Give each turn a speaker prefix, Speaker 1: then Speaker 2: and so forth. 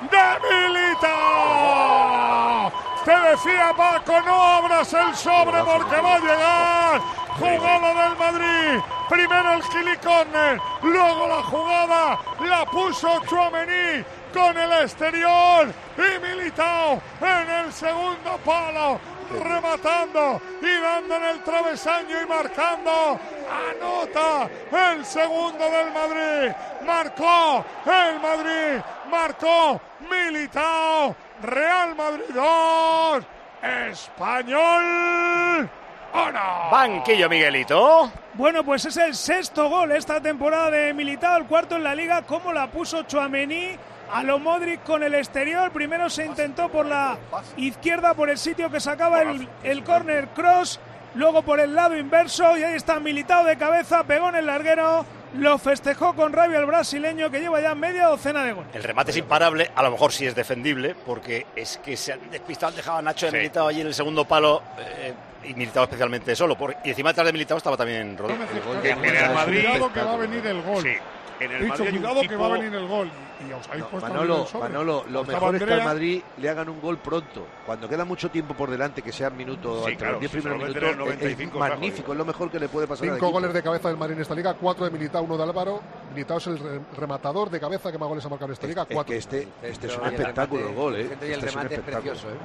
Speaker 1: de Militao. Te decía Paco, no abras el sobre porque va a llegar. Jugada del Madrid. Primero el Gili Corner, luego la jugada la puso Chouameni con el exterior y Militao en el segundo palo rematando y dando en el travesaño y marcando. Anota el segundo del Madrid. Marcó el Madrid Marcó Militao. Real Madrid 2. Español. ¡Uno!
Speaker 2: Banquillo Miguelito.
Speaker 3: Bueno, pues es el sexto gol esta temporada de Militao, el cuarto en la liga. ¿Cómo la puso Chuamení? A lo Modric con el exterior. Primero se intentó por la izquierda, por el sitio que sacaba el, el corner cross. Luego por el lado inverso. Y ahí está Militao de cabeza. Pegó en el larguero. Lo festejó con rabia el brasileño que lleva ya media docena de goles.
Speaker 2: El remate es imparable, a lo mejor sí es defendible, porque es que se han despistado, han dejado a Nacho de Militao allí en el segundo palo, eh, y Militao especialmente solo. Por, y encima detrás de Militao estaba también Rodrigo.
Speaker 1: En el Madrid. Que va a venir el gol.
Speaker 4: Sí. En el
Speaker 1: He dicho,
Speaker 4: Madrid
Speaker 1: cuidado que
Speaker 4: tipo-
Speaker 1: va a venir el gol. Y os habéis puesto
Speaker 5: Manolo. Manolo, lo
Speaker 1: Estaba
Speaker 5: mejor es que al. Madrid le hagan un gol pronto. Cuando queda mucho tiempo por delante, que sean minutos,
Speaker 4: Sí,
Speaker 5: entre
Speaker 4: claro,
Speaker 5: los 10
Speaker 4: si
Speaker 5: primeros minutos,
Speaker 4: meten el
Speaker 5: es-
Speaker 4: 95
Speaker 5: es magnífico, es lo mejor que le puede pasar al
Speaker 6: Cinco
Speaker 5: equipo.
Speaker 6: goles de cabeza del Madrid en esta liga, cuatro de Militao, uno de Álvaro. Militao es el re- rematador de cabeza que más goles ha marcado en esta liga,
Speaker 5: Es
Speaker 6: cuatro.
Speaker 5: que este, este es un
Speaker 7: Y
Speaker 5: espectáculo
Speaker 7: remate-
Speaker 5: el gol, ¿eh?
Speaker 7: centro y el
Speaker 5: Este es un
Speaker 7: remate es
Speaker 5: espectáculo.
Speaker 7: precioso, ¿eh?